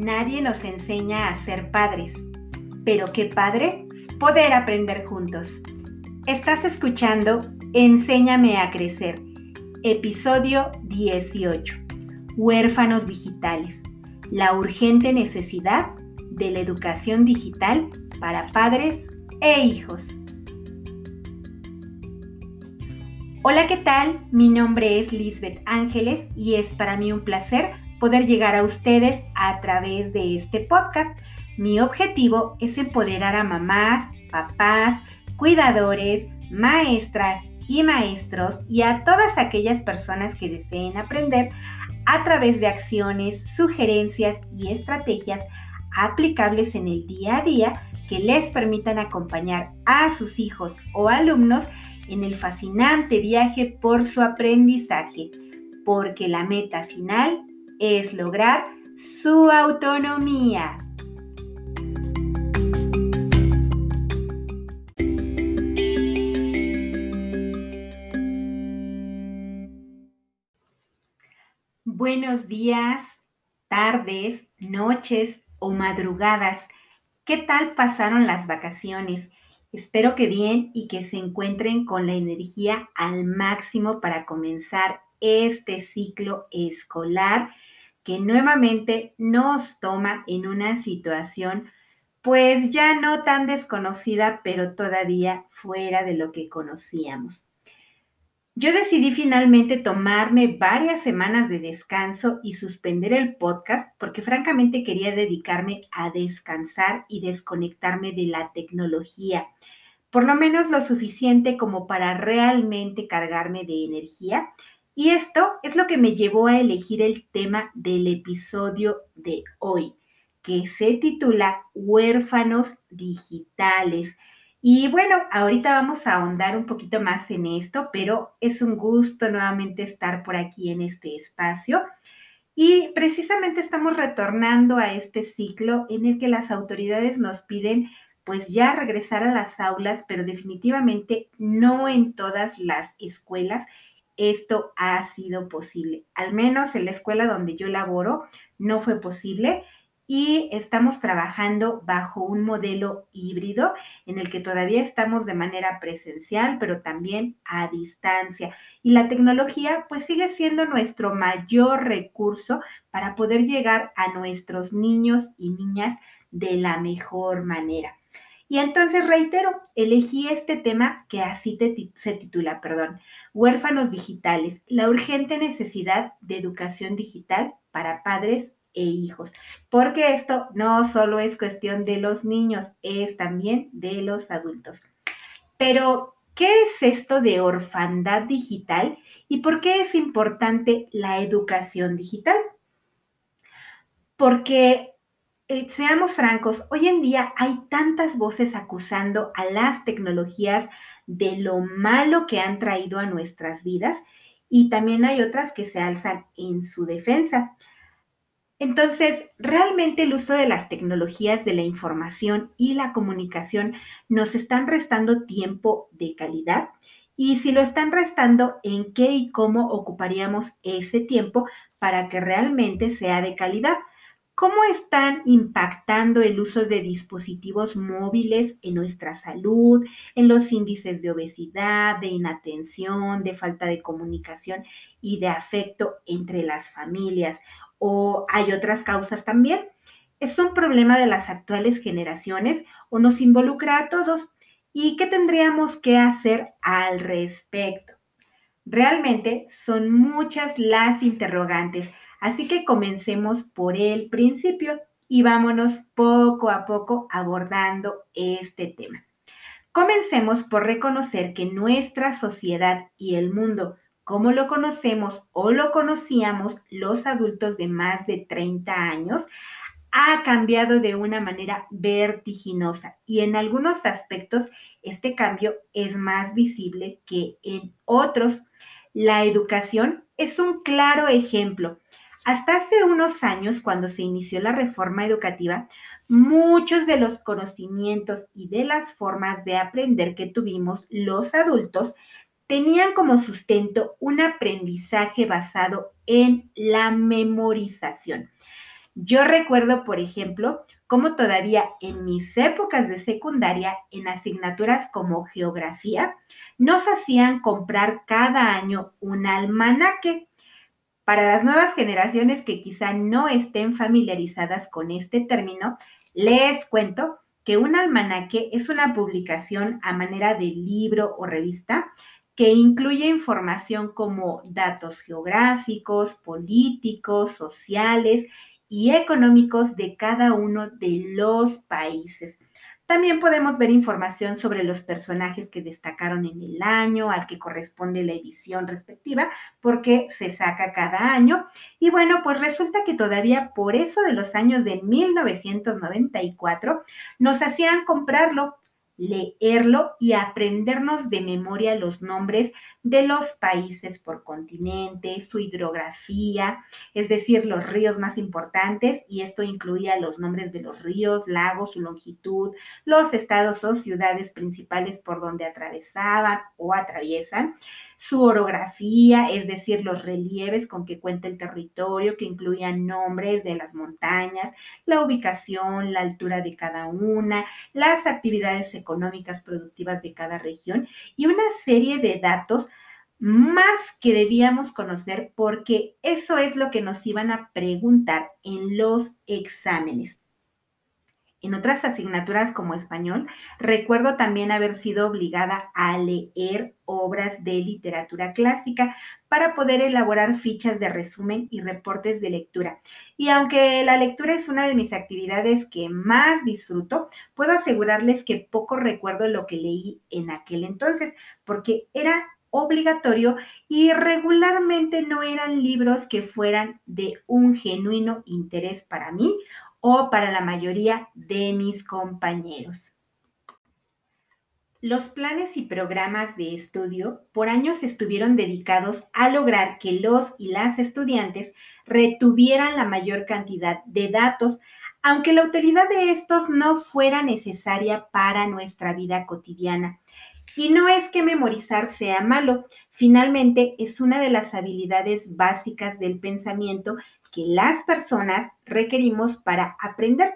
nadie nos enseña a ser padres. Pero qué padre poder aprender juntos. Estás escuchando Enséñame a Crecer, episodio 18. Huérfanos digitales. La urgente necesidad de la educación digital para padres e hijos. Hola, ¿qué tal? Mi nombre es Lisbeth Ángeles y es para mí un placer poder llegar a ustedes a través de este podcast. Mi objetivo es empoderar a mamás, papás, cuidadores, maestras y maestros y a todas aquellas personas que deseen aprender a través de acciones, sugerencias y estrategias aplicables en el día a día que les permitan acompañar a sus hijos o alumnos en el fascinante viaje por su aprendizaje, porque la meta final es lograr su autonomía. Buenos días, tardes, noches o madrugadas. ¿Qué tal pasaron las vacaciones? Espero que bien y que se encuentren con la energía al máximo para comenzar este ciclo escolar que nuevamente nos toma en una situación pues ya no tan desconocida, pero todavía fuera de lo que conocíamos. Yo decidí finalmente tomarme varias semanas de descanso y suspender el podcast porque francamente quería dedicarme a descansar y desconectarme de la tecnología, por lo menos lo suficiente como para realmente cargarme de energía y esto es lo que me llevó a elegir el tema del episodio de hoy, que se titula Huérfanos Digitales. Y bueno, ahorita vamos a ahondar un poquito más en esto, pero es un gusto nuevamente estar por aquí en este espacio. Y precisamente estamos retornando a este ciclo en el que las autoridades nos piden pues ya regresar a las aulas, pero definitivamente no en todas las escuelas esto ha sido posible. Al menos en la escuela donde yo laboro no fue posible y estamos trabajando bajo un modelo híbrido en el que todavía estamos de manera presencial, pero también a distancia. Y la tecnología pues sigue siendo nuestro mayor recurso para poder llegar a nuestros niños y niñas de la mejor manera. Y entonces reitero, elegí este tema que así se titula, perdón, Huérfanos Digitales, la urgente necesidad de educación digital para padres e hijos, porque esto no solo es cuestión de los niños, es también de los adultos. Pero, ¿qué es esto de orfandad digital y por qué es importante la educación digital? Porque eh, seamos francos, hoy en día hay tantas voces acusando a las tecnologías de lo malo que han traído a nuestras vidas y también hay otras que se alzan en su defensa. Entonces, realmente el uso de las tecnologías de la información y la comunicación nos están restando tiempo de calidad y si lo están restando, ¿en qué y cómo ocuparíamos ese tiempo para que realmente sea de calidad? ¿Cómo están impactando el uso de dispositivos móviles en nuestra salud, en los índices de obesidad, de inatención, de falta de comunicación y de afecto entre las familias? ¿O hay otras causas también? ¿Es un problema de las actuales generaciones o nos involucra a todos? ¿Y qué tendríamos que hacer al respecto? Realmente son muchas las interrogantes Así que comencemos por el principio y vámonos poco a poco abordando este tema. Comencemos por reconocer que nuestra sociedad y el mundo, como lo conocemos o lo conocíamos los adultos de más de 30 años, ha cambiado de una manera vertiginosa y en algunos aspectos este cambio es más visible que en otros. La educación es un claro ejemplo hasta hace unos años, cuando se inició la reforma educativa, muchos de los conocimientos y de las formas de aprender que tuvimos los adultos tenían como sustento un aprendizaje basado en la memorización. Yo recuerdo, por ejemplo, cómo todavía en mis épocas de secundaria, en asignaturas como geografía, nos hacían comprar cada año un almanaque. Para las nuevas generaciones que quizá no estén familiarizadas con este término, les cuento que un almanaque es una publicación a manera de libro o revista que incluye información como datos geográficos, políticos, sociales y económicos de cada uno de los países. También podemos ver información sobre los personajes que destacaron en el año al que corresponde la edición respectiva, porque se saca cada año. Y bueno, pues resulta que todavía por eso de los años de 1994 nos hacían comprarlo leerlo y aprendernos de memoria los nombres de los países por continente, su hidrografía, es decir, los ríos más importantes, y esto incluía los nombres de los ríos, lagos, su longitud, los estados o ciudades principales por donde atravesaban o atraviesan, su orografía, es decir, los relieves con que cuenta el territorio, que incluían nombres de las montañas, la ubicación, la altura de cada una, las actividades económicas productivas de cada región y una serie de datos más que debíamos conocer porque eso es lo que nos iban a preguntar en los exámenes. En otras asignaturas como español, recuerdo también haber sido obligada a leer obras de literatura clásica para poder elaborar fichas de resumen y reportes de lectura. Y aunque la lectura es una de mis actividades que más disfruto, puedo asegurarles que poco recuerdo lo que leí en aquel entonces, porque era obligatorio y regularmente no eran libros que fueran de un genuino interés para mí o para la mayoría de mis compañeros. Los planes y programas de estudio por años estuvieron dedicados a lograr que los y las estudiantes retuvieran la mayor cantidad de datos, aunque la utilidad de estos no fuera necesaria para nuestra vida cotidiana. Y no es que memorizar sea malo, finalmente es una de las habilidades básicas del pensamiento que las personas requerimos para aprender.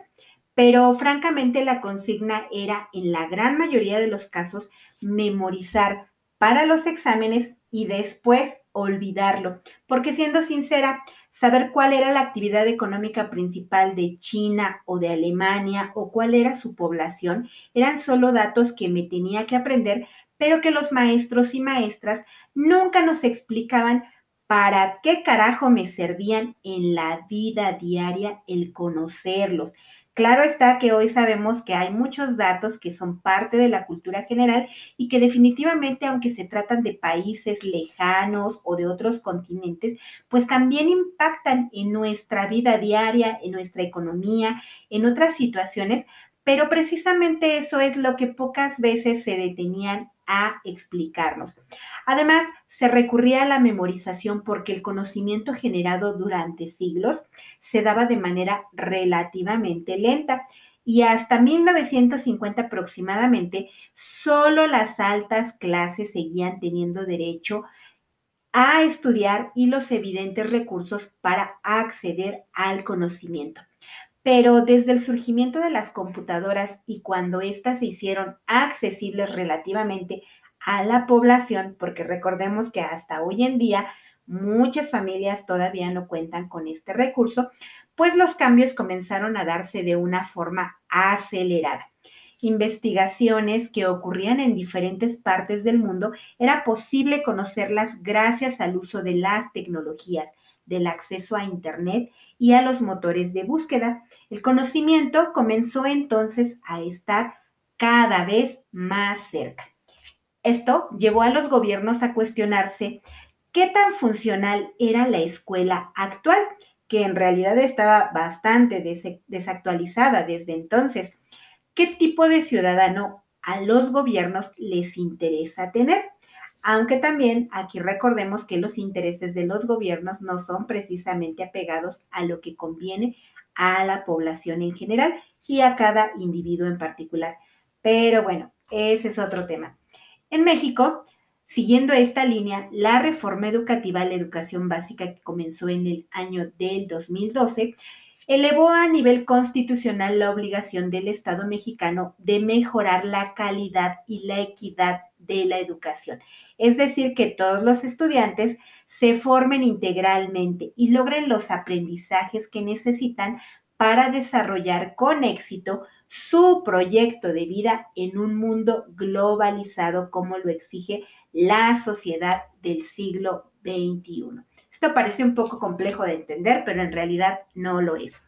Pero francamente la consigna era en la gran mayoría de los casos memorizar para los exámenes y después olvidarlo. Porque siendo sincera, saber cuál era la actividad económica principal de China o de Alemania o cuál era su población eran solo datos que me tenía que aprender, pero que los maestros y maestras nunca nos explicaban ¿para qué carajo me servían en la vida diaria el conocerlos? Claro está que hoy sabemos que hay muchos datos que son parte de la cultura general y que definitivamente, aunque se tratan de países lejanos o de otros continentes, pues también impactan en nuestra vida diaria, en nuestra economía, en otras situaciones, pero precisamente eso es lo que pocas veces se detenían a explicarnos. Además, se recurría a la memorización porque el conocimiento generado durante siglos se daba de manera relativamente lenta y hasta 1950 aproximadamente, solo las altas clases seguían teniendo derecho a estudiar y los evidentes recursos para acceder al conocimiento. Pero desde el surgimiento de las computadoras y cuando éstas se hicieron accesibles relativamente a la población, porque recordemos que hasta hoy en día muchas familias todavía no cuentan con este recurso, pues los cambios comenzaron a darse de una forma acelerada. Investigaciones que ocurrían en diferentes partes del mundo era posible conocerlas gracias al uso de las tecnologías del acceso a Internet y a los motores de búsqueda. El conocimiento comenzó entonces a estar cada vez más cerca. Esto llevó a los gobiernos a cuestionarse qué tan funcional era la escuela actual, que en realidad estaba bastante desactualizada desde entonces. ¿Qué tipo de ciudadano a los gobiernos les interesa tener? Aunque también aquí recordemos que los intereses de los gobiernos no son precisamente apegados a lo que conviene a la población en general y a cada individuo en particular. Pero bueno, ese es otro tema. En México, siguiendo esta línea, la reforma educativa la educación básica que comenzó en el año del 2012 elevó a nivel constitucional la obligación del Estado mexicano de mejorar la calidad y la equidad de la educación. Es decir, que todos los estudiantes se formen integralmente y logren los aprendizajes que necesitan para desarrollar con éxito su proyecto de vida en un mundo globalizado como lo exige la sociedad del siglo XXI. Esto parece un poco complejo de entender, pero en realidad no lo es.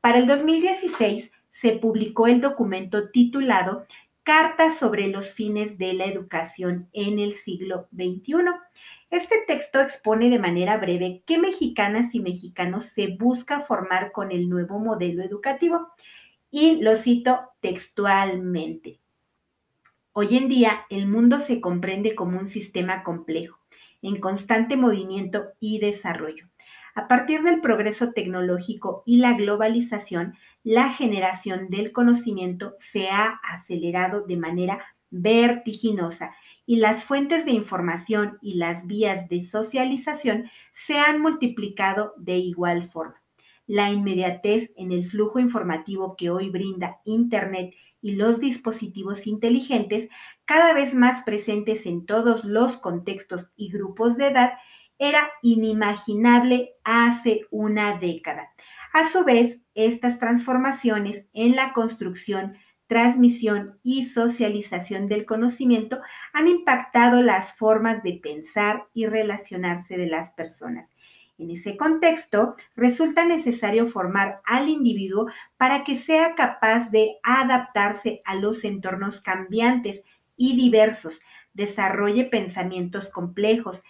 Para el 2016 se publicó el documento titulado Carta sobre los fines de la educación en el siglo XXI. Este texto expone de manera breve qué mexicanas y mexicanos se busca formar con el nuevo modelo educativo. Y lo cito textualmente. Hoy en día el mundo se comprende como un sistema complejo, en constante movimiento y desarrollo. A partir del progreso tecnológico y la globalización, la generación del conocimiento se ha acelerado de manera vertiginosa y las fuentes de información y las vías de socialización se han multiplicado de igual forma. La inmediatez en el flujo informativo que hoy brinda Internet y los dispositivos inteligentes, cada vez más presentes en todos los contextos y grupos de edad, era inimaginable hace una década. A su vez, estas transformaciones en la construcción, transmisión y socialización del conocimiento han impactado las formas de pensar y relacionarse de las personas. En ese contexto, resulta necesario formar al individuo para que sea capaz de adaptarse a los entornos cambiantes y diversos, desarrolle pensamientos complejos,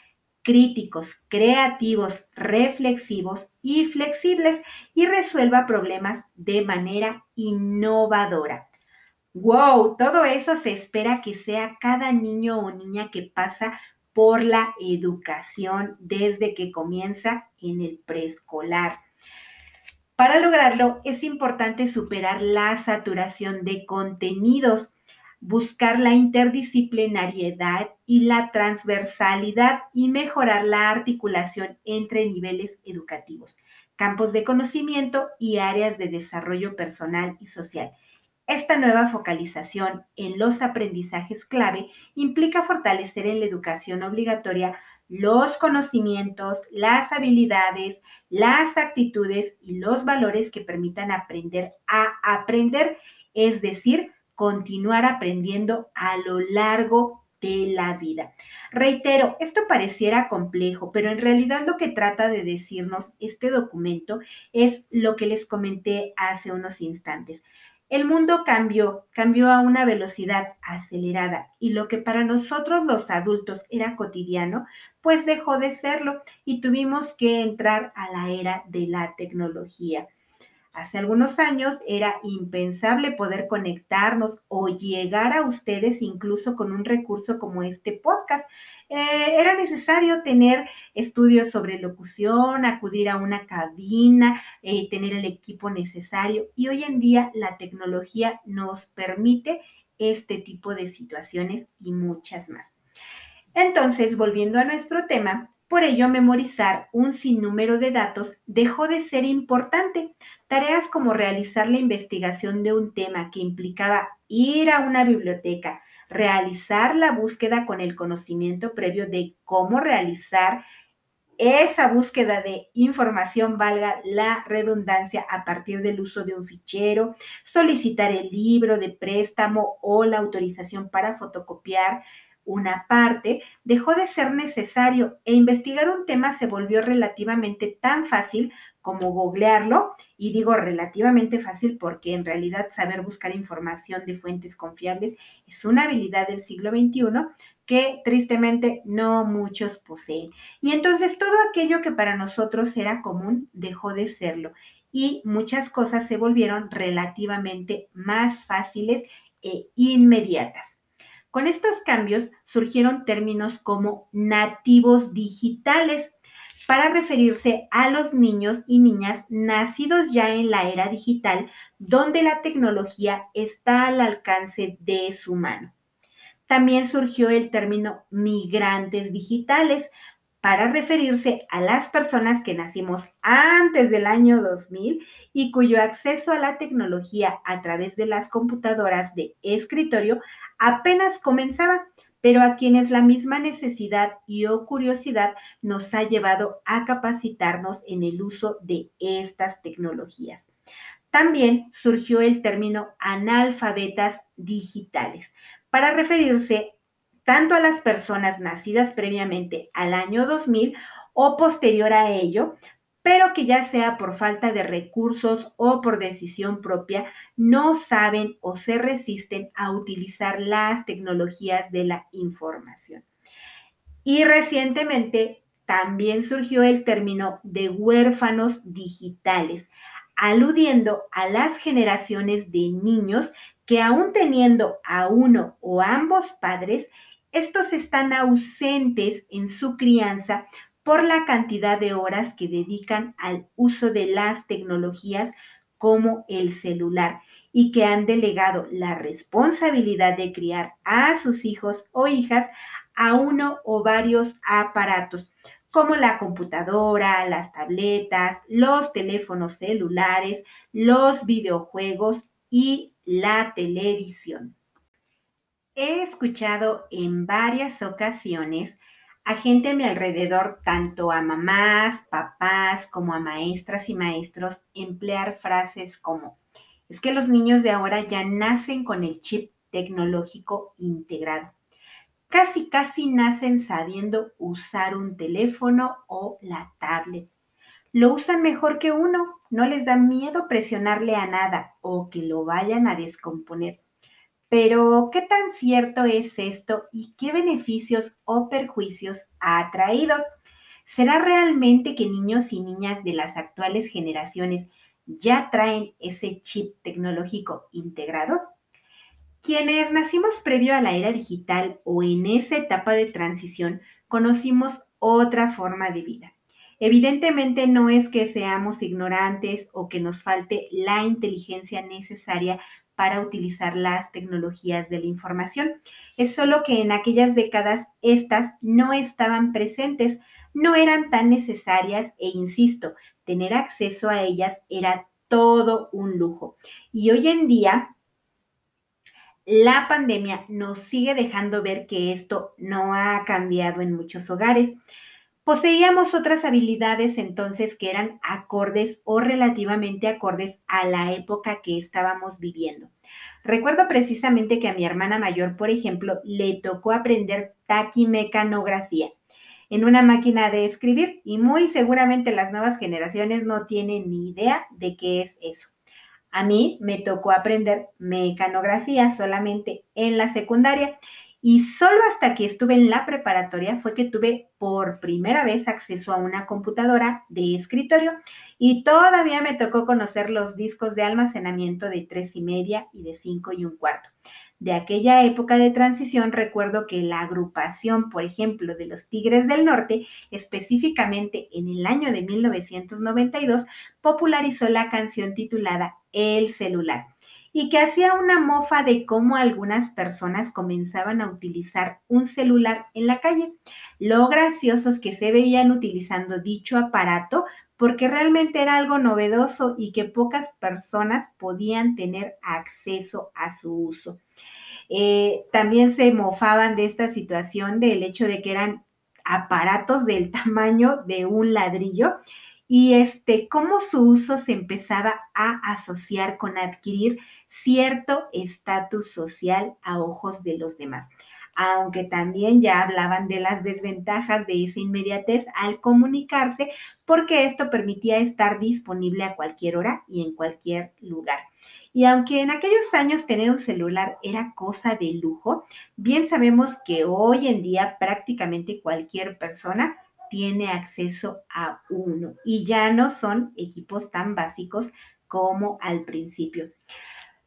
críticos, creativos, reflexivos y flexibles y resuelva problemas de manera innovadora. ¡Wow! Todo eso se espera que sea cada niño o niña que pasa por la educación desde que comienza en el preescolar. Para lograrlo es importante superar la saturación de contenidos buscar la interdisciplinariedad y la transversalidad y mejorar la articulación entre niveles educativos, campos de conocimiento y áreas de desarrollo personal y social. Esta nueva focalización en los aprendizajes clave implica fortalecer en la educación obligatoria los conocimientos, las habilidades, las actitudes y los valores que permitan aprender a aprender, es decir, continuar aprendiendo a lo largo de la vida. Reitero, esto pareciera complejo, pero en realidad lo que trata de decirnos este documento es lo que les comenté hace unos instantes. El mundo cambió, cambió a una velocidad acelerada y lo que para nosotros los adultos era cotidiano, pues dejó de serlo y tuvimos que entrar a la era de la tecnología. Hace algunos años era impensable poder conectarnos o llegar a ustedes incluso con un recurso como este podcast. Eh, era necesario tener estudios sobre locución, acudir a una cabina, eh, tener el equipo necesario y hoy en día la tecnología nos permite este tipo de situaciones y muchas más. Entonces, volviendo a nuestro tema, por ello, memorizar un sinnúmero de datos dejó de ser importante. Tareas como realizar la investigación de un tema que implicaba ir a una biblioteca, realizar la búsqueda con el conocimiento previo de cómo realizar esa búsqueda de información, valga la redundancia, a partir del uso de un fichero, solicitar el libro de préstamo o la autorización para fotocopiar, una parte, dejó de ser necesario e investigar un tema se volvió relativamente tan fácil como googlearlo, y digo relativamente fácil porque en realidad saber buscar información de fuentes confiables es una habilidad del siglo XXI que tristemente no muchos poseen. Y entonces todo aquello que para nosotros era común dejó de serlo y muchas cosas se volvieron relativamente más fáciles e inmediatas. Con estos cambios surgieron términos como nativos digitales para referirse a los niños y niñas nacidos ya en la era digital, donde la tecnología está al alcance de su mano. También surgió el término migrantes digitales para referirse a las personas que nacimos antes del año 2000 y cuyo acceso a la tecnología a través de las computadoras de escritorio apenas comenzaba, pero a quienes la misma necesidad y o curiosidad nos ha llevado a capacitarnos en el uso de estas tecnologías. También surgió el término analfabetas digitales para referirse tanto a las personas nacidas previamente al año 2000 o posterior a ello, pero que ya sea por falta de recursos o por decisión propia, no saben o se resisten a utilizar las tecnologías de la información. Y recientemente también surgió el término de huérfanos digitales, aludiendo a las generaciones de niños que aún teniendo a uno o ambos padres, estos están ausentes en su crianza por la cantidad de horas que dedican al uso de las tecnologías como el celular y que han delegado la responsabilidad de criar a sus hijos o hijas a uno o varios aparatos, como la computadora, las tabletas, los teléfonos celulares, los videojuegos y la televisión. He escuchado en varias ocasiones a gente a mi alrededor, tanto a mamás, papás, como a maestras y maestros, emplear frases como, es que los niños de ahora ya nacen con el chip tecnológico integrado casi, casi nacen sabiendo usar un teléfono o la tablet. Lo usan mejor que uno, no les da miedo presionarle a nada o que lo vayan a descomponer. Pero, ¿qué tan cierto es esto y qué beneficios o perjuicios ha traído? ¿Será realmente que niños y niñas de las actuales generaciones ya traen ese chip tecnológico integrado? Quienes nacimos previo a la era digital o en esa etapa de transición, conocimos otra forma de vida. Evidentemente no es que seamos ignorantes o que nos falte la inteligencia necesaria para utilizar las tecnologías de la información. Es solo que en aquellas décadas estas no estaban presentes, no eran tan necesarias e insisto, tener acceso a ellas era todo un lujo. Y hoy en día la pandemia nos sigue dejando ver que esto no ha cambiado en muchos hogares. Poseíamos otras habilidades entonces que eran acordes o relativamente acordes a la época que estábamos viviendo. Recuerdo precisamente que a mi hermana mayor, por ejemplo, le tocó aprender taquimecanografía en una máquina de escribir y muy seguramente las nuevas generaciones no tienen ni idea de qué es eso. A mí me tocó aprender mecanografía solamente en la secundaria y solo hasta que estuve en la preparatoria fue que tuve por primera vez acceso a una computadora de escritorio y todavía me tocó conocer los discos de almacenamiento de tres y media y de cinco y un cuarto. De aquella época de transición, recuerdo que la agrupación, por ejemplo, de los Tigres del Norte, específicamente en el año de 1992, popularizó la canción titulada El celular y que hacía una mofa de cómo algunas personas comenzaban a utilizar un celular en la calle. Lo graciosos que se veían utilizando dicho aparato porque realmente era algo novedoso y que pocas personas podían tener acceso a su uso. Eh, también se mofaban de esta situación del hecho de que eran aparatos del tamaño de un ladrillo y este cómo su uso se empezaba a asociar con adquirir cierto estatus social a ojos de los demás aunque también ya hablaban de las desventajas de esa inmediatez al comunicarse, porque esto permitía estar disponible a cualquier hora y en cualquier lugar. Y aunque en aquellos años tener un celular era cosa de lujo, bien sabemos que hoy en día prácticamente cualquier persona tiene acceso a uno y ya no son equipos tan básicos como al principio.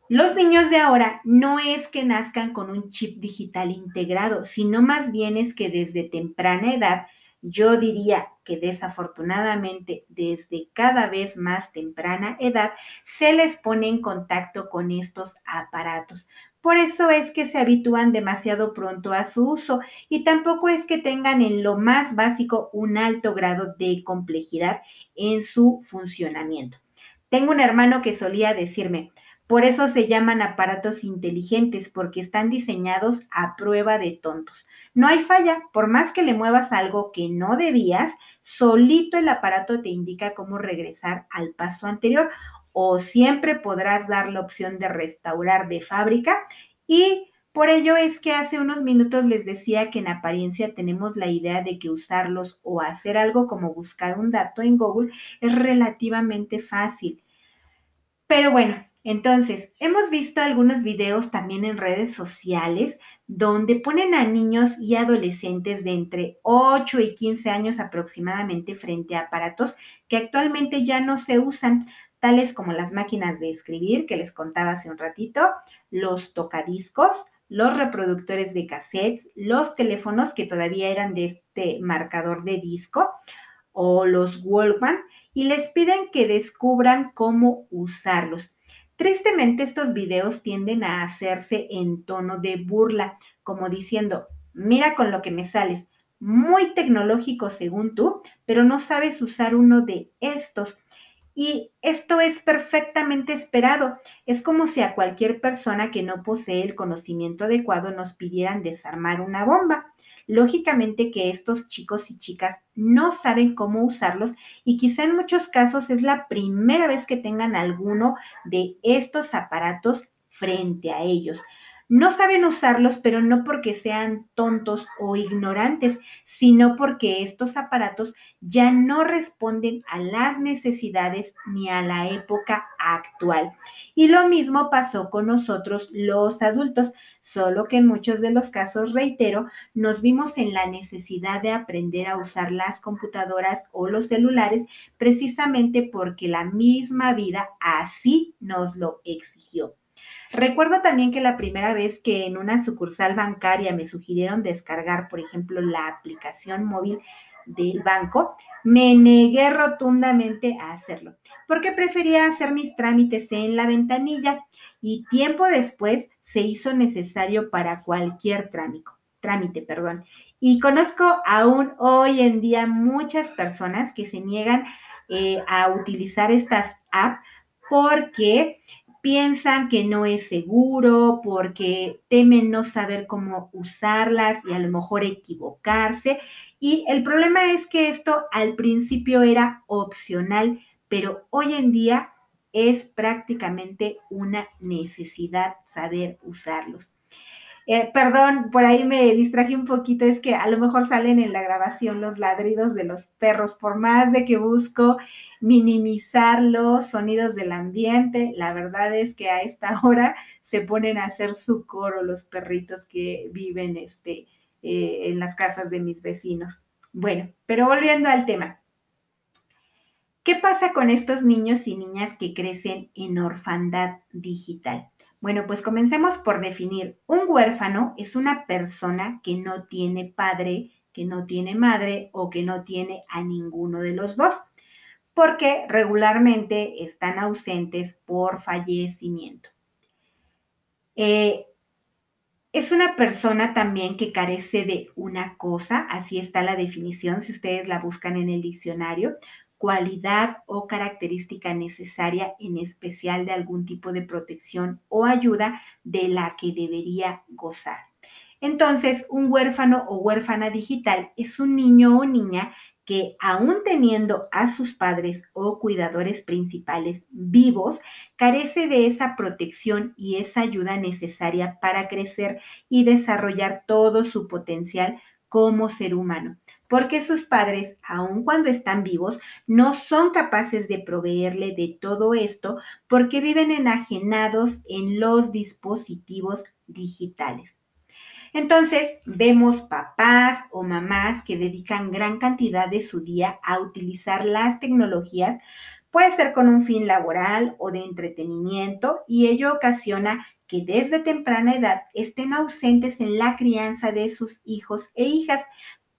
Los niños de ahora no es que nazcan con un chip digital integrado, sino más bien es que desde temprana edad, yo diría que desafortunadamente desde cada vez más temprana edad, se les pone en contacto con estos aparatos, Por eso es que se habitúan demasiado pronto a su uso y tampoco es que tengan en lo más básico un alto grado de complejidad en su funcionamiento. Tengo un hermano que solía decirme, por eso se llaman aparatos inteligentes, porque están diseñados a prueba de tontos. No hay falla, por más que le muevas algo que no debías, solito el aparato te indica cómo regresar al paso anterior o siempre podrás dar la opción de restaurar de fábrica y por ello es que hace unos minutos les decía que en apariencia tenemos la idea de que usarlos o hacer algo como buscar un dato en Google es relativamente fácil. Pero bueno, entonces, hemos visto algunos videos también en redes sociales donde ponen a niños y adolescentes de entre 8 y 15 años aproximadamente frente a aparatos que actualmente ya no se usan, tales como las máquinas de escribir que les contaba hace un ratito, los tocadiscos, los reproductores de cassettes, los teléfonos que todavía eran de este marcador de disco o los Walkman y les piden que descubran cómo usarlos. Tristemente estos videos tienden a hacerse en tono de burla, como diciendo, mira con lo que me sales, muy tecnológico según tú, pero no sabes usar uno de estos. Y esto es perfectamente esperado. Es como si a cualquier persona que no posee el conocimiento adecuado nos pidieran desarmar una bomba. Lógicamente que estos chicos y chicas no saben cómo usarlos y quizá en muchos casos es la primera vez que tengan alguno de estos aparatos frente a ellos. No saben usarlos, pero no porque sean tontos o ignorantes, sino porque estos aparatos ya no responden a las necesidades ni a la época actual. Y lo mismo pasó con nosotros los adultos, solo que en muchos de los casos, reitero, nos vimos en la necesidad de aprender a usar las computadoras o los celulares precisamente porque la misma vida así nos lo exigió. Recuerdo también que la primera vez que en una sucursal bancaria me sugirieron descargar, por ejemplo, la aplicación móvil del banco, me negué rotundamente a hacerlo, porque prefería hacer mis trámites en la ventanilla y tiempo después se hizo necesario para cualquier trámite, trámite, perdón. Y conozco aún hoy en día muchas personas que se niegan eh, a utilizar estas apps porque piensan que no es seguro, porque temen no saber cómo usarlas y a lo mejor equivocarse. Y el problema es que esto al principio era opcional, pero hoy en día es prácticamente una necesidad saber usarlos. Eh, perdón, por ahí me distraje un poquito, es que a lo mejor salen en la grabación los ladridos de los perros, por más de que busco minimizar los sonidos del ambiente, la verdad es que a esta hora se ponen a hacer su coro los perritos que viven este, eh, en las casas de mis vecinos. Bueno, pero volviendo al tema. ¿Qué pasa con estos niños y niñas que crecen en orfandad digital? Bueno, pues comencemos por definir. Un huérfano es una persona que no tiene padre, que no tiene madre o que no tiene a ninguno de los dos, porque regularmente están ausentes por fallecimiento. Eh, es una persona también que carece de una cosa, así está la definición si ustedes la buscan en el diccionario, cualidad o característica necesaria en especial de algún tipo de protección o ayuda de la que debería gozar. Entonces, un huérfano o huérfana digital es un niño o niña que aún teniendo a sus padres o cuidadores principales vivos, carece de esa protección y esa ayuda necesaria para crecer y desarrollar todo su potencial como ser humano porque sus padres, aun cuando están vivos, no son capaces de proveerle de todo esto porque viven enajenados en los dispositivos digitales. Entonces, vemos papás o mamás que dedican gran cantidad de su día a utilizar las tecnologías, puede ser con un fin laboral o de entretenimiento, y ello ocasiona que desde temprana edad estén ausentes en la crianza de sus hijos e hijas,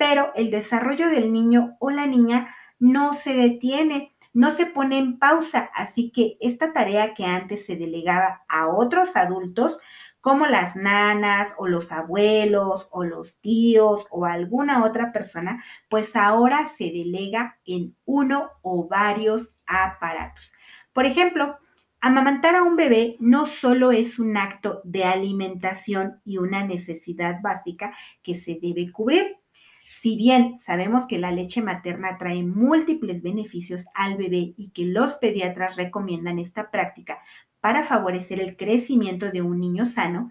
pero el desarrollo del niño o la niña no se detiene, no se pone en pausa, así que esta tarea que antes se delegaba a otros adultos, como las nanas o los abuelos o los tíos o alguna otra persona, pues ahora se delega en uno o varios aparatos. Por ejemplo, amamantar a un bebé no solo es un acto de alimentación y una necesidad básica que se debe cubrir. Si bien sabemos que la leche materna trae múltiples beneficios al bebé y que los pediatras recomiendan esta práctica para favorecer el crecimiento de un niño sano,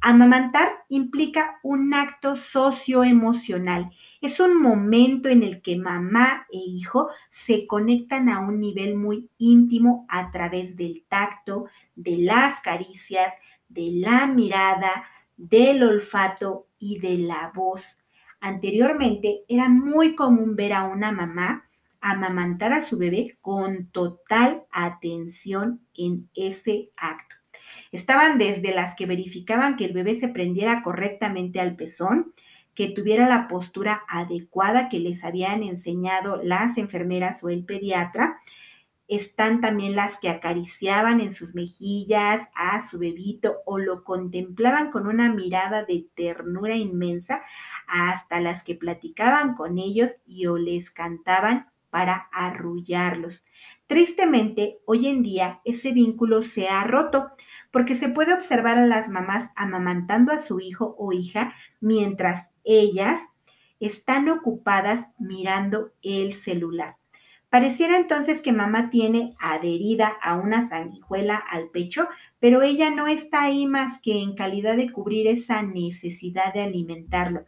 amamantar implica un acto socioemocional. Es un momento en el que mamá e hijo se conectan a un nivel muy íntimo a través del tacto, de las caricias, de la mirada, del olfato y de la voz. Anteriormente era muy común ver a una mamá amamantar a su bebé con total atención en ese acto. Estaban desde las que verificaban que el bebé se prendiera correctamente al pezón, que tuviera la postura adecuada que les habían enseñado las enfermeras o el pediatra. Están también las que acariciaban en sus mejillas a su bebito o lo contemplaban con una mirada de ternura inmensa, hasta las que platicaban con ellos y o les cantaban para arrullarlos. Tristemente, hoy en día ese vínculo se ha roto porque se puede observar a las mamás amamantando a su hijo o hija mientras ellas están ocupadas mirando el celular. Pareciera entonces que mamá tiene adherida a una sanguijuela al pecho, pero ella no está ahí más que en calidad de cubrir esa necesidad de alimentarlo.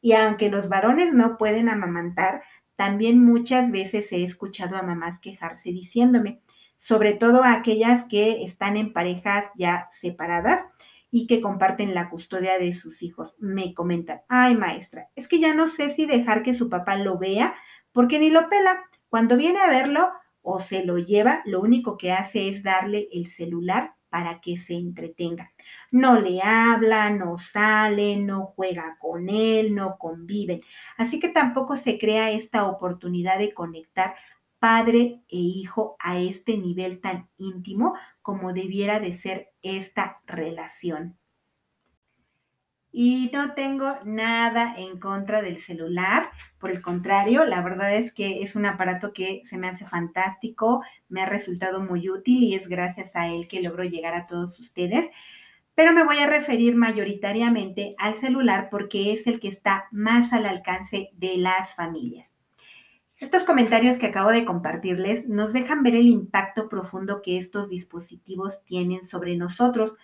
Y aunque los varones no pueden amamantar, también muchas veces he escuchado a mamás quejarse diciéndome, sobre todo a aquellas que están en parejas ya separadas y que comparten la custodia de sus hijos. Me comentan, ay maestra, es que ya no sé si dejar que su papá lo vea porque ni lo pela. Cuando viene a verlo o se lo lleva, lo único que hace es darle el celular para que se entretenga. No le habla, no sale, no juega con él, no conviven. Así que tampoco se crea esta oportunidad de conectar padre e hijo a este nivel tan íntimo como debiera de ser esta relación. Y no tengo nada en contra del celular, por el contrario, la verdad es que es un aparato que se me hace fantástico, me ha resultado muy útil y es gracias a él que logro llegar a todos ustedes. Pero me voy a referir mayoritariamente al celular porque es el que está más al alcance de las familias. Estos comentarios que acabo de compartirles nos dejan ver el impacto profundo que estos dispositivos tienen sobre nosotros,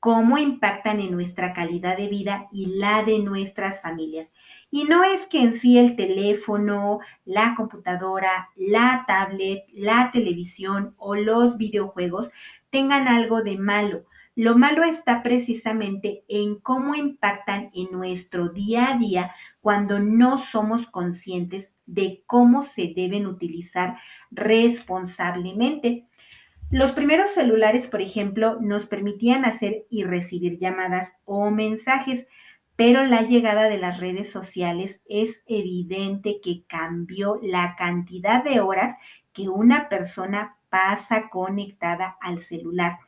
cómo impactan en nuestra calidad de vida y la de nuestras familias. Y no es que en sí el teléfono, la computadora, la tablet, la televisión o los videojuegos tengan algo de malo. Lo malo está precisamente en cómo impactan en nuestro día a día cuando no somos conscientes de cómo se deben utilizar responsablemente. Los primeros celulares, por ejemplo, nos permitían hacer y recibir llamadas o mensajes, pero la llegada de las redes sociales es evidente que cambió la cantidad de horas que una persona pasa conectada al celular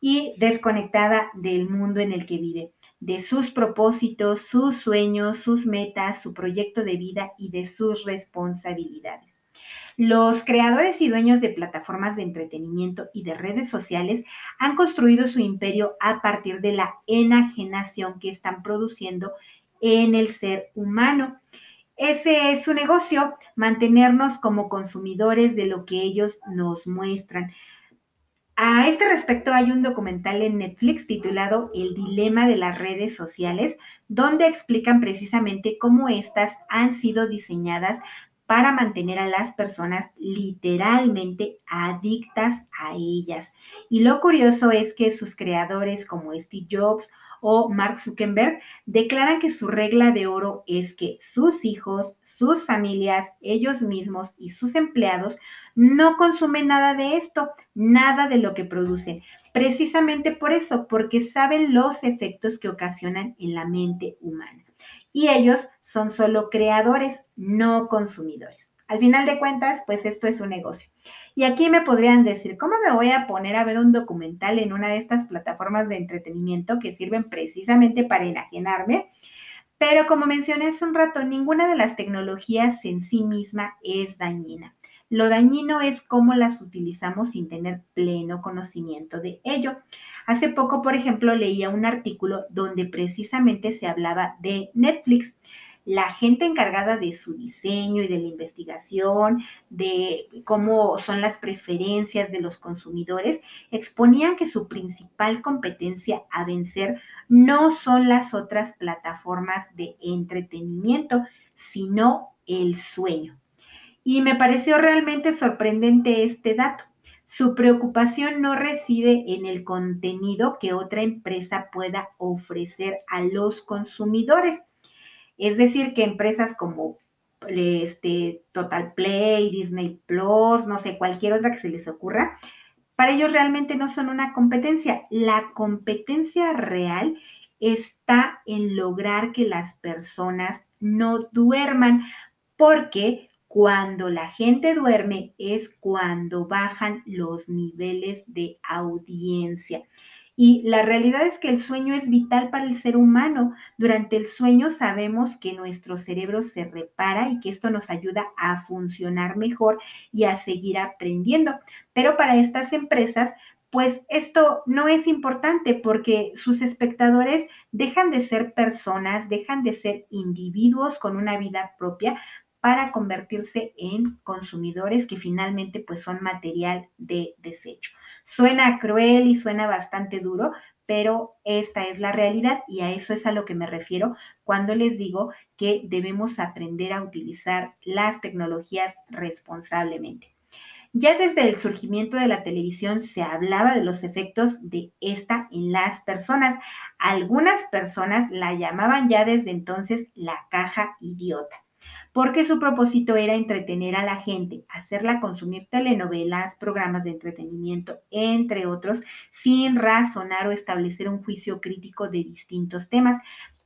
y desconectada del mundo en el que vive, de sus propósitos, sus sueños, sus metas, su proyecto de vida y de sus responsabilidades. Los creadores y dueños de plataformas de entretenimiento y de redes sociales han construido su imperio a partir de la enajenación que están produciendo en el ser humano. Ese es su negocio, mantenernos como consumidores de lo que ellos nos muestran. A este respecto hay un documental en Netflix titulado El dilema de las redes sociales, donde explican precisamente cómo éstas han sido diseñadas para mantener a las personas literalmente adictas a ellas. Y lo curioso es que sus creadores como Steve Jobs o Mark Zuckerberg declaran que su regla de oro es que sus hijos, sus familias, ellos mismos y sus empleados no consumen nada de esto, nada de lo que producen. Precisamente por eso, porque saben los efectos que ocasionan en la mente humana y ellos son solo creadores, no consumidores. Al final de cuentas, pues esto es un negocio. Y aquí me podrían decir, ¿cómo me voy a poner a ver un documental en una de estas plataformas de entretenimiento que sirven precisamente para enajenarme? Pero como mencioné hace un rato, ninguna de las tecnologías en sí misma es dañina. Lo dañino es cómo las utilizamos sin tener pleno conocimiento de ello. Hace poco, por ejemplo, leía un artículo donde precisamente se hablaba de Netflix la gente encargada de su diseño y de la investigación, de cómo son las preferencias de los consumidores, exponían que su principal competencia a vencer no son las otras plataformas de entretenimiento, sino el sueño. Y me pareció realmente sorprendente este dato. Su preocupación no reside en el contenido que otra empresa pueda ofrecer a los consumidores, es decir, que empresas como este, Total Play, Disney Plus, no sé, cualquier otra que se les ocurra, para ellos realmente no son una competencia. La competencia real está en lograr que las personas no duerman, porque cuando la gente duerme es cuando bajan los niveles de audiencia. Y la realidad es que el sueño es vital para el ser humano. Durante el sueño sabemos que nuestro cerebro se repara y que esto nos ayuda a funcionar mejor y a seguir aprendiendo. Pero para estas empresas, pues esto no es importante porque sus espectadores dejan de ser personas, dejan de ser individuos con una vida propia para convertirse en consumidores que finalmente pues son material de desecho. Suena cruel y suena bastante duro, pero esta es la realidad y a eso es a lo que me refiero cuando les digo que debemos aprender a utilizar las tecnologías responsablemente. Ya desde el surgimiento de la televisión se hablaba de los efectos de esta en las personas. Algunas personas la llamaban ya desde entonces la caja idiota porque su propósito era entretener a la gente, hacerla consumir telenovelas, programas de entretenimiento, entre otros, sin razonar o establecer un juicio crítico de distintos temas.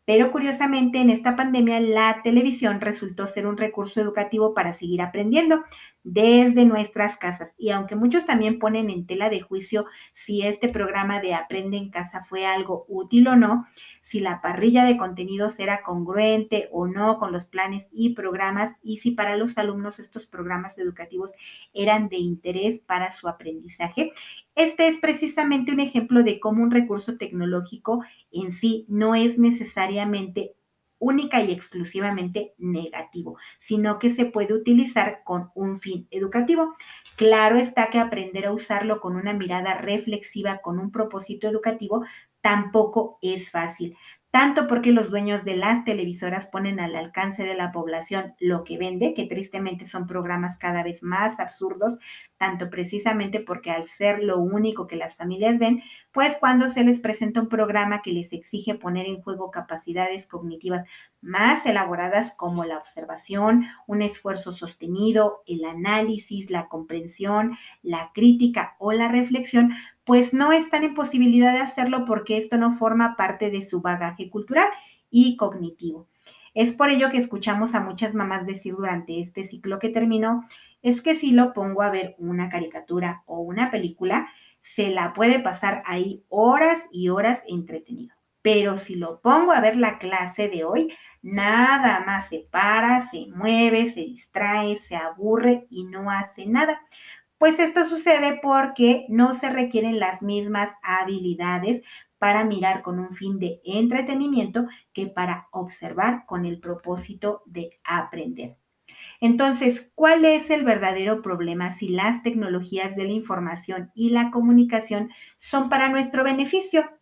Pero curiosamente, en esta pandemia, la televisión resultó ser un recurso educativo para seguir aprendiendo desde nuestras casas. Y aunque muchos también ponen en tela de juicio si este programa de Aprende en casa fue algo útil o no, si la parrilla de contenidos era congruente o no con los planes y programas y si para los alumnos estos programas educativos eran de interés para su aprendizaje. Este es precisamente un ejemplo de cómo un recurso tecnológico en sí no es necesariamente única y exclusivamente negativo, sino que se puede utilizar con un fin educativo. Claro está que aprender a usarlo con una mirada reflexiva, con un propósito educativo, tampoco es fácil tanto porque los dueños de las televisoras ponen al alcance de la población lo que vende, que tristemente son programas cada vez más absurdos, tanto precisamente porque al ser lo único que las familias ven, pues cuando se les presenta un programa que les exige poner en juego capacidades cognitivas más elaboradas como la observación, un esfuerzo sostenido, el análisis, la comprensión, la crítica o la reflexión, pues no están en posibilidad de hacerlo porque esto no forma parte de su bagaje cultural y cognitivo. Es por ello que escuchamos a muchas mamás decir durante este ciclo que terminó, es que si lo pongo a ver una caricatura o una película, se la puede pasar ahí horas y horas entretenido. Pero si lo pongo a ver la clase de hoy, nada más se para, se mueve, se distrae, se aburre y no hace nada. Pues esto sucede porque no se requieren las mismas habilidades para mirar con un fin de entretenimiento que para observar con el propósito de aprender. Entonces, ¿cuál es el verdadero problema si las tecnologías de la información y la comunicación son para nuestro beneficio?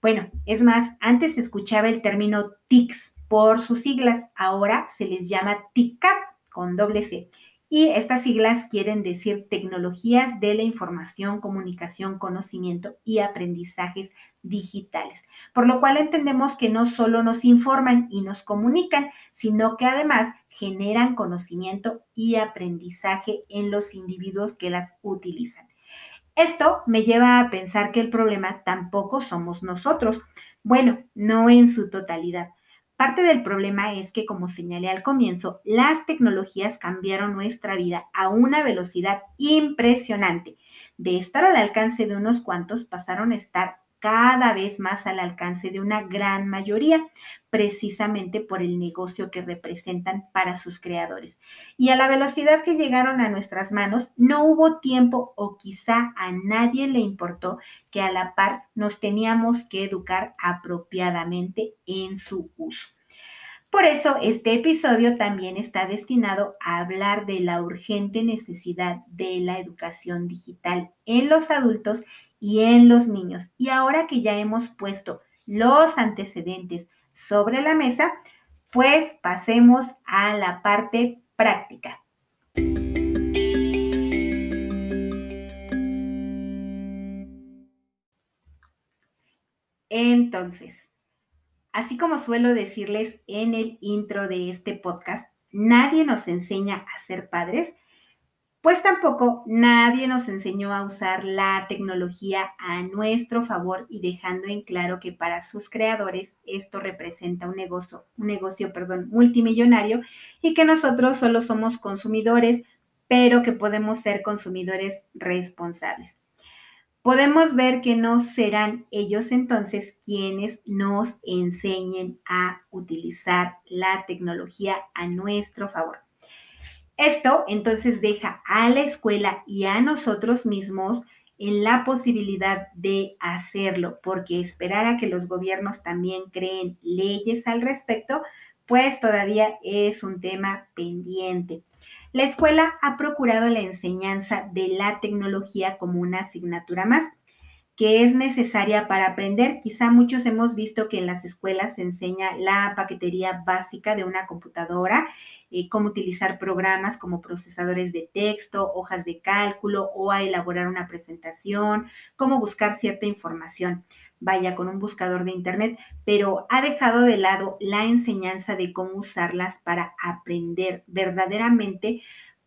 Bueno, es más, antes se escuchaba el término TICS por sus siglas, ahora se les llama TICAP con doble C y estas siglas quieren decir tecnologías de la información, comunicación, conocimiento y aprendizajes digitales. Por lo cual entendemos que no solo nos informan y nos comunican, sino que además generan conocimiento y aprendizaje en los individuos que las utilizan. Esto me lleva a pensar que el problema tampoco somos nosotros. Bueno, no en su totalidad Parte del problema es que, como señalé al comienzo, las tecnologías cambiaron nuestra vida a una velocidad impresionante. De estar al alcance de unos cuantos pasaron a estar cada vez más al alcance de una gran mayoría, precisamente por el negocio que representan para sus creadores. Y a la velocidad que llegaron a nuestras manos, no hubo tiempo o quizá a nadie le importó que a la par nos teníamos que educar apropiadamente en su uso. Por eso, este episodio también está destinado a hablar de la urgente necesidad de la educación digital en los adultos y en los niños. Y ahora que ya hemos puesto los antecedentes sobre la mesa, pues pasemos a la parte práctica. Entonces, así como suelo decirles en el intro de este podcast, nadie nos enseña a ser padres, pues tampoco nadie nos enseñó a usar la tecnología a nuestro favor y dejando en claro que para sus creadores esto representa un negocio, un negocio, perdón, multimillonario y que nosotros solo somos consumidores, pero que podemos ser consumidores responsables. Podemos ver que no serán ellos entonces quienes nos enseñen a utilizar la tecnología a nuestro favor. Esto entonces deja a la escuela y a nosotros mismos en la posibilidad de hacerlo, porque esperar a que los gobiernos también creen leyes al respecto, pues todavía es un tema pendiente. La escuela ha procurado la enseñanza de la tecnología como una asignatura más que es necesaria para aprender. Quizá muchos hemos visto que en las escuelas se enseña la paquetería básica de una computadora, eh, cómo utilizar programas como procesadores de texto, hojas de cálculo o a elaborar una presentación, cómo buscar cierta información. Vaya con un buscador de Internet, pero ha dejado de lado la enseñanza de cómo usarlas para aprender verdaderamente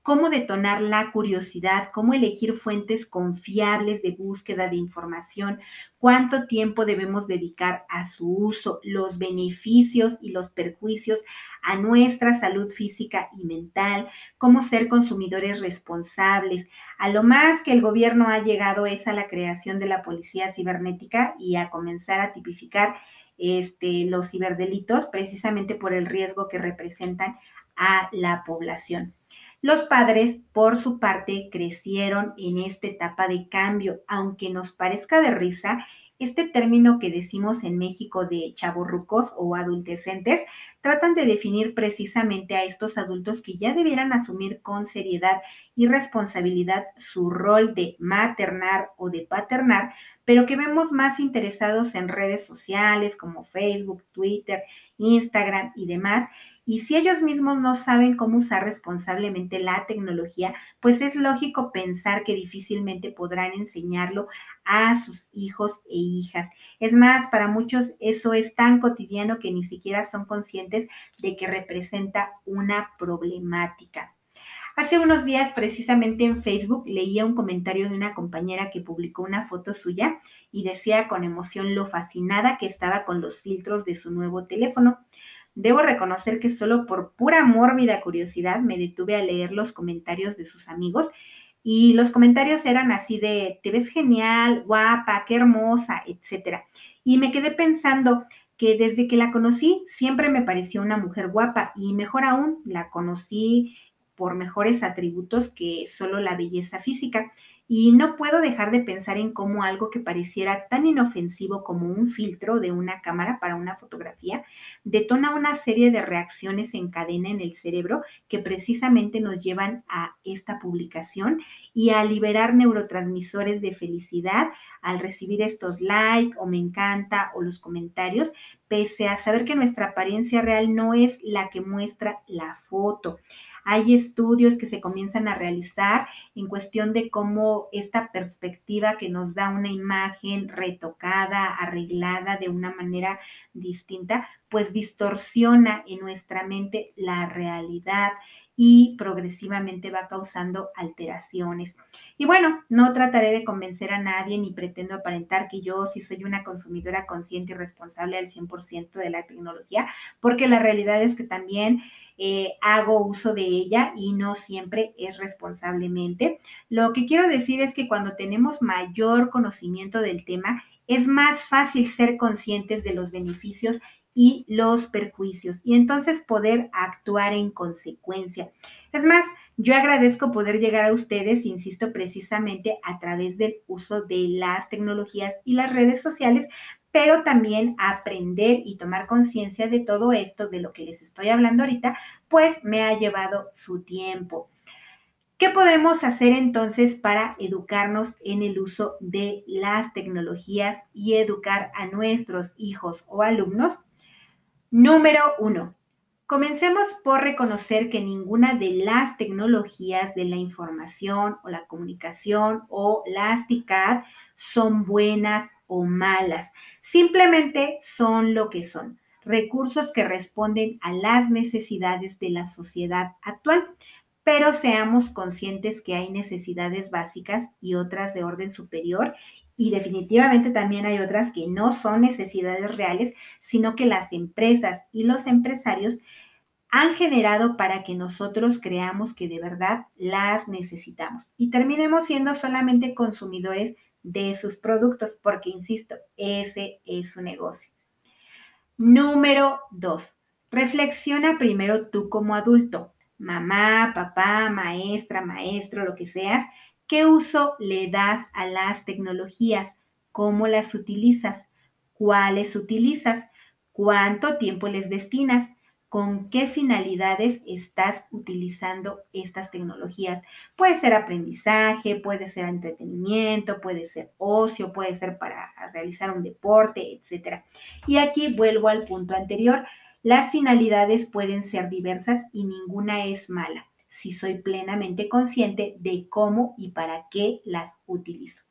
cómo detonar la curiosidad, cómo elegir fuentes confiables de búsqueda de información, cuánto tiempo debemos dedicar a su uso, los beneficios y los perjuicios a nuestra salud física y mental, cómo ser consumidores responsables. A lo más que el gobierno ha llegado es a la creación de la policía cibernética y a comenzar a tipificar este, los ciberdelitos precisamente por el riesgo que representan a la población. Los padres, por su parte, crecieron en esta etapa de cambio, aunque nos parezca de risa, este término que decimos en México de chavorrucos o adultecentes tratan de definir precisamente a estos adultos que ya debieran asumir con seriedad y responsabilidad su rol de maternar o de paternar, pero que vemos más interesados en redes sociales como Facebook, Twitter, Instagram y demás. Y si ellos mismos no saben cómo usar responsablemente la tecnología, pues es lógico pensar que difícilmente podrán enseñarlo a sus hijos e hijas. Es más, para muchos eso es tan cotidiano que ni siquiera son conscientes de que representa una problemática. Hace unos días, precisamente en Facebook, leía un comentario de una compañera que publicó una foto suya y decía con emoción lo fascinada que estaba con los filtros de su nuevo teléfono. Debo reconocer que solo por pura mórbida curiosidad me detuve a leer los comentarios de sus amigos y los comentarios eran así de, te ves genial, guapa, qué hermosa, etcétera. Y me quedé pensando que desde que la conocí siempre me pareció una mujer guapa y mejor aún, la conocí por mejores atributos que solo la belleza física. Y no puedo dejar de pensar en cómo algo que pareciera tan inofensivo como un filtro de una cámara para una fotografía detona una serie de reacciones en cadena en el cerebro que precisamente nos llevan a esta publicación y a liberar neurotransmisores de felicidad al recibir estos like o me encanta o los comentarios, pese a saber que nuestra apariencia real no es la que muestra la foto. Hay estudios que se comienzan a realizar en cuestión de cómo esta perspectiva que nos da una imagen retocada, arreglada de una manera distinta, pues distorsiona en nuestra mente la realidad y progresivamente va causando alteraciones. Y bueno, no trataré de convencer a nadie ni pretendo aparentar que yo sí soy una consumidora consciente y responsable al 100% de la tecnología, porque la realidad es que también eh, hago uso de ella y no siempre es responsablemente. Lo que quiero decir es que cuando tenemos mayor conocimiento del tema, es más fácil ser conscientes de los beneficios y los perjuicios y entonces poder actuar en consecuencia. Es más, yo agradezco poder llegar a ustedes, insisto, precisamente a través del uso de las tecnologías y las redes sociales, pero también aprender y tomar conciencia de todo esto, de lo que les estoy hablando ahorita, pues me ha llevado su tiempo. ¿Qué podemos hacer entonces para educarnos en el uso de las tecnologías y educar a nuestros hijos o alumnos? Número uno. Comencemos por reconocer que ninguna de las tecnologías de la información o la comunicación o las TICAD son buenas o malas. Simplemente son lo que son, recursos que responden a las necesidades de la sociedad actual. Pero seamos conscientes que hay necesidades básicas y otras de orden superior. Y definitivamente también hay otras que no son necesidades reales, sino que las empresas y los empresarios han generado para que nosotros creamos que de verdad las necesitamos. Y terminemos siendo solamente consumidores de sus productos, porque, insisto, ese es su negocio. Número dos, reflexiona primero tú como adulto mamá, papá, maestra, maestro, lo que seas, ¿qué uso le das a las tecnologías? ¿Cómo las utilizas? ¿Cuáles utilizas? ¿Cuánto tiempo les destinas? ¿Con qué finalidades estás utilizando estas tecnologías? Puede ser aprendizaje, puede ser entretenimiento, puede ser ocio, puede ser para realizar un deporte, etc. Y aquí vuelvo al punto anterior. Las finalidades pueden ser diversas y ninguna es mala si soy plenamente consciente de cómo y para qué las utilizo.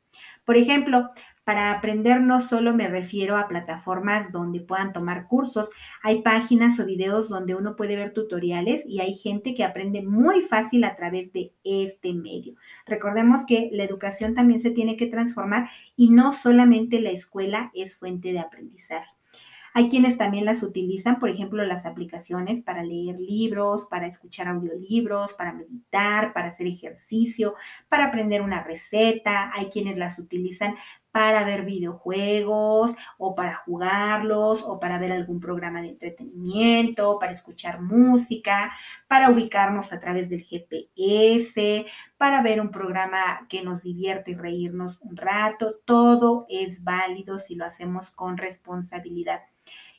Por ejemplo, para aprender no solo me refiero a plataformas donde puedan tomar cursos, hay páginas o videos donde uno puede ver tutoriales y hay gente que aprende muy fácil a través de este medio. Recordemos que la educación también se tiene que transformar y no solamente la escuela es fuente de aprendizaje. Hay quienes también las utilizan, por ejemplo, las aplicaciones para leer libros, para escuchar audiolibros, para meditar, para hacer ejercicio, para aprender una receta. Hay quienes las utilizan para ver videojuegos o para jugarlos o para ver algún programa de entretenimiento, para escuchar música, para ubicarnos a través del GPS, para ver un programa que nos divierte y reírnos un rato. Todo es válido si lo hacemos con responsabilidad.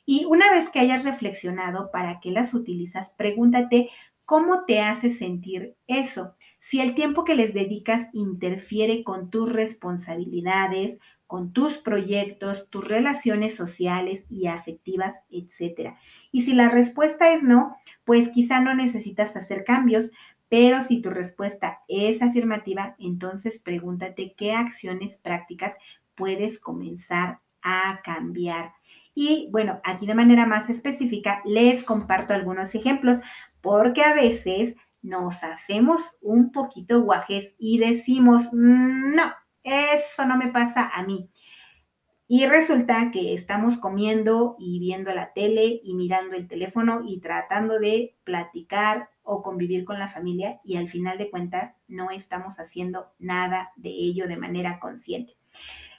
Y una vez que hayas reflexionado para qué las utilizas, pregúntate cómo te hace sentir eso. Si el tiempo que les dedicas interfiere con tus responsabilidades, con tus proyectos, tus relaciones sociales y afectivas, etc. Y si la respuesta es no, pues quizá no necesitas hacer cambios, pero si tu respuesta es afirmativa, entonces pregúntate qué acciones prácticas puedes comenzar a cambiar. Y bueno, aquí de manera más específica les comparto algunos ejemplos porque a veces nos hacemos un poquito guajes y decimos, no, eso no me pasa a mí. Y resulta que estamos comiendo y viendo la tele y mirando el teléfono y tratando de platicar o convivir con la familia y al final de cuentas no estamos haciendo nada de ello de manera consciente.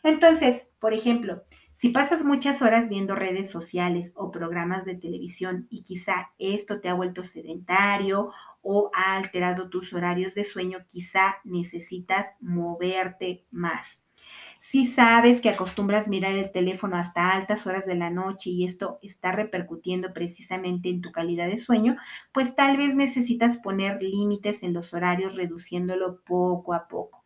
Entonces, por ejemplo, si pasas muchas horas viendo redes sociales o programas de televisión y quizá esto te ha vuelto sedentario o ha alterado tus horarios de sueño, quizá necesitas moverte más. Si sabes que acostumbras mirar el teléfono hasta altas horas de la noche y esto está repercutiendo precisamente en tu calidad de sueño, pues tal vez necesitas poner límites en los horarios reduciéndolo poco a poco.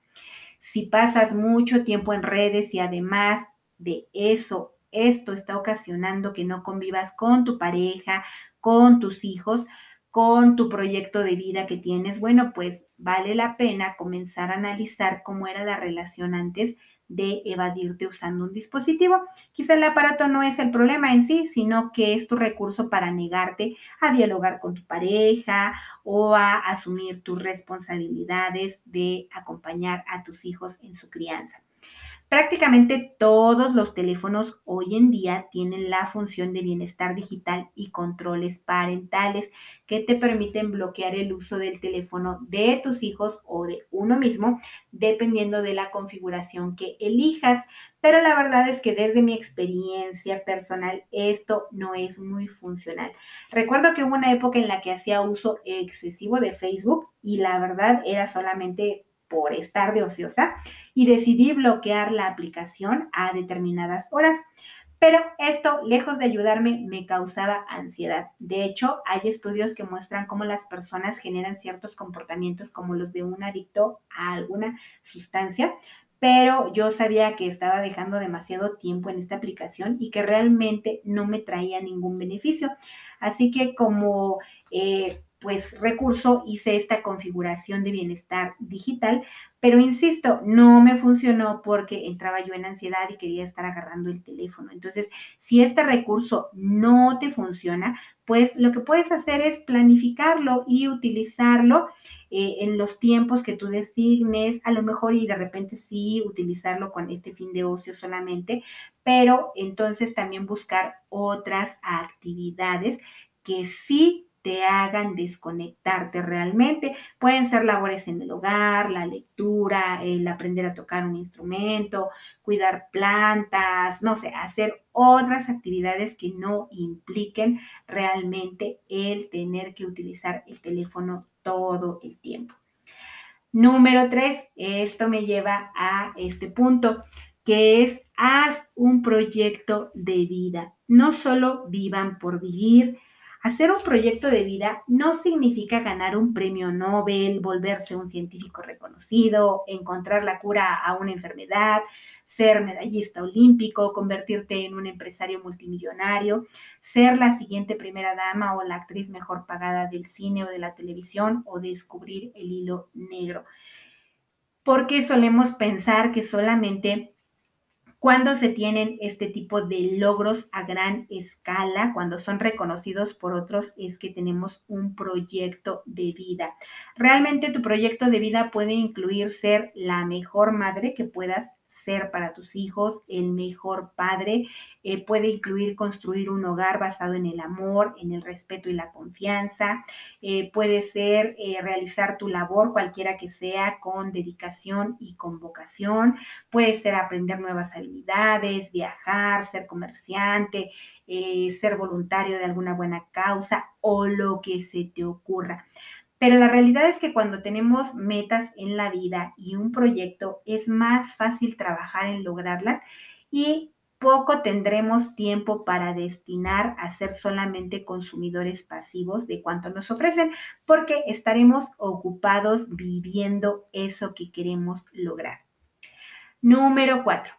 Si pasas mucho tiempo en redes y además de eso, esto está ocasionando que no convivas con tu pareja, con tus hijos, con tu proyecto de vida que tienes, bueno, pues vale la pena comenzar a analizar cómo era la relación antes de evadirte usando un dispositivo. Quizá el aparato no es el problema en sí, sino que es tu recurso para negarte a dialogar con tu pareja o a asumir tus responsabilidades de acompañar a tus hijos en su crianza. Prácticamente todos los teléfonos hoy en día tienen la función de bienestar digital y controles parentales que te permiten bloquear el uso del teléfono de tus hijos o de uno mismo, dependiendo de la configuración que elijas. Pero la verdad es que desde mi experiencia personal esto no es muy funcional. Recuerdo que hubo una época en la que hacía uso excesivo de Facebook y la verdad era solamente por estar de ociosa y decidí bloquear la aplicación a determinadas horas. Pero esto, lejos de ayudarme, me causaba ansiedad. De hecho, hay estudios que muestran cómo las personas generan ciertos comportamientos como los de un adicto a alguna sustancia, pero yo sabía que estaba dejando demasiado tiempo en esta aplicación y que realmente no me traía ningún beneficio. Así que como eh, pues recurso hice esta configuración de bienestar digital, pero insisto, no me funcionó porque entraba yo en ansiedad y quería estar agarrando el teléfono. Entonces, si este recurso no te funciona, pues lo que puedes hacer es planificarlo y utilizarlo eh, en los tiempos que tú designes, a lo mejor y de repente sí utilizarlo con este fin de ocio solamente, pero entonces también buscar otras actividades que sí te hagan desconectarte realmente. Pueden ser labores en el hogar, la lectura, el aprender a tocar un instrumento, cuidar plantas, no sé, hacer otras actividades que no impliquen realmente el tener que utilizar el teléfono todo el tiempo. Número tres, esto me lleva a este punto, que es haz un proyecto de vida. No solo vivan por vivir, Hacer un proyecto de vida no significa ganar un premio Nobel, volverse un científico reconocido, encontrar la cura a una enfermedad, ser medallista olímpico, convertirte en un empresario multimillonario, ser la siguiente primera dama o la actriz mejor pagada del cine o de la televisión o descubrir el hilo negro. Porque solemos pensar que solamente cuando se tienen este tipo de logros a gran escala, cuando son reconocidos por otros, es que tenemos un proyecto de vida. Realmente tu proyecto de vida puede incluir ser la mejor madre que puedas ser para tus hijos el mejor padre. Eh, puede incluir construir un hogar basado en el amor, en el respeto y la confianza. Eh, puede ser eh, realizar tu labor, cualquiera que sea, con dedicación y con vocación. Puede ser aprender nuevas habilidades, viajar, ser comerciante, ser voluntario de alguna buena causa o lo que se te ocurra. Pero la realidad es que cuando tenemos metas en la vida y un proyecto, es más fácil trabajar en lograrlas y poco tendremos tiempo para destinar a ser solamente consumidores pasivos de cuanto nos ofrecen, porque estaremos ocupados viviendo eso que queremos lograr. Número cuatro,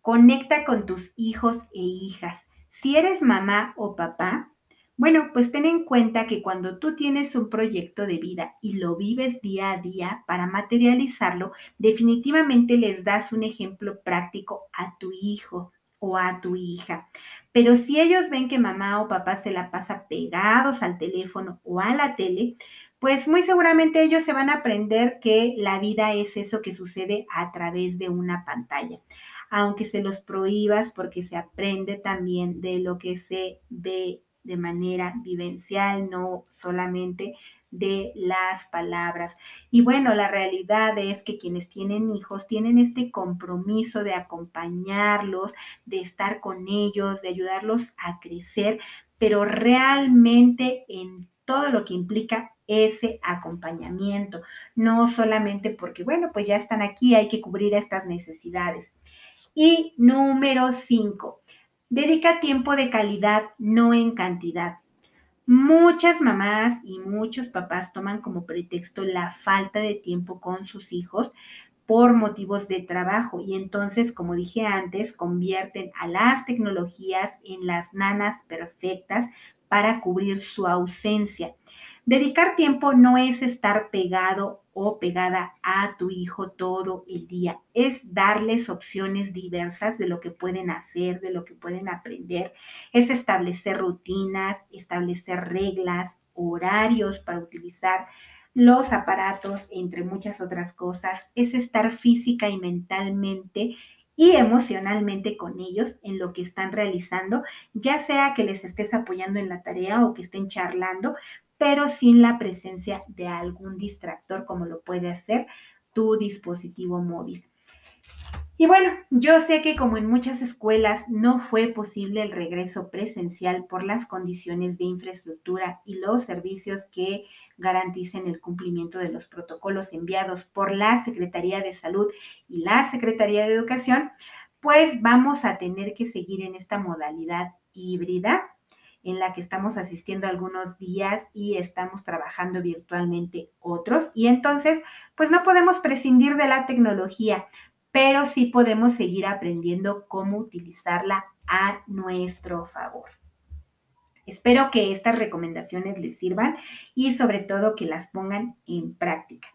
conecta con tus hijos e hijas. Si eres mamá o papá, bueno, pues ten en cuenta que cuando tú tienes un proyecto de vida y lo vives día a día para materializarlo, definitivamente les das un ejemplo práctico a tu hijo o a tu hija. Pero si ellos ven que mamá o papá se la pasa pegados al teléfono o a la tele, pues muy seguramente ellos se van a aprender que la vida es eso que sucede a través de una pantalla aunque se los prohíbas porque se aprende también de lo que se ve de manera vivencial, no solamente de las palabras. Y bueno, la realidad es que quienes tienen hijos tienen este compromiso de acompañarlos, de estar con ellos, de ayudarlos a crecer, pero realmente en todo lo que implica ese acompañamiento, no solamente porque, bueno, pues ya están aquí, hay que cubrir estas necesidades. Y número cinco, Dedica tiempo de calidad, no en cantidad. Muchas mamás y muchos papás toman como pretexto la falta de tiempo con sus hijos por motivos de trabajo y entonces, como dije antes, convierten a las tecnologías en las nanas perfectas para cubrir su ausencia. Dedicar tiempo no es estar pegado o pegada a tu hijo todo el día, es darles opciones diversas de lo que pueden hacer, de lo que pueden aprender, es establecer rutinas, establecer reglas, horarios para utilizar los aparatos, entre muchas otras cosas, es estar física y mentalmente y emocionalmente con ellos en lo que están realizando, ya sea que les estés apoyando en la tarea o que estén charlando, pero sin la presencia de algún distractor como lo puede hacer tu dispositivo móvil. Y bueno, yo sé que como en muchas escuelas no fue posible el regreso presencial por las condiciones de infraestructura y los servicios que garanticen el cumplimiento de los protocolos enviados por la Secretaría de Salud y la Secretaría de Educación, pues vamos a tener que seguir en esta modalidad híbrida en la que estamos asistiendo algunos días y estamos trabajando virtualmente otros. Y entonces, pues no podemos prescindir de la tecnología pero sí podemos seguir aprendiendo cómo utilizarla a nuestro favor. Espero que estas recomendaciones les sirvan y sobre todo que las pongan en práctica.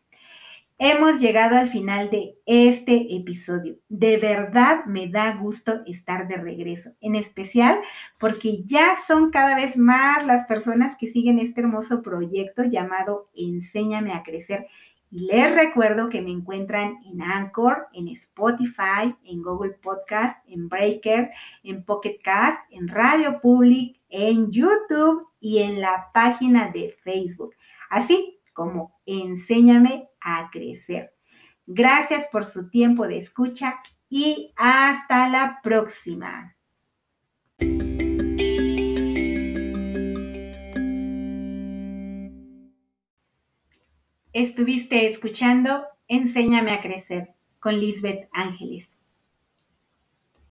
Hemos llegado al final de este episodio. De verdad me da gusto estar de regreso, en especial porque ya son cada vez más las personas que siguen este hermoso proyecto llamado Enséñame a Crecer y les recuerdo que me encuentran en Anchor, en Spotify, en Google Podcast, en Breaker, en Pocket Cast, en Radio Public, en YouTube y en la página de Facebook. Así como Enséñame a crecer. Gracias por su tiempo de escucha y hasta la próxima. Estuviste escuchando Enséñame a crecer con Lisbeth Ángeles.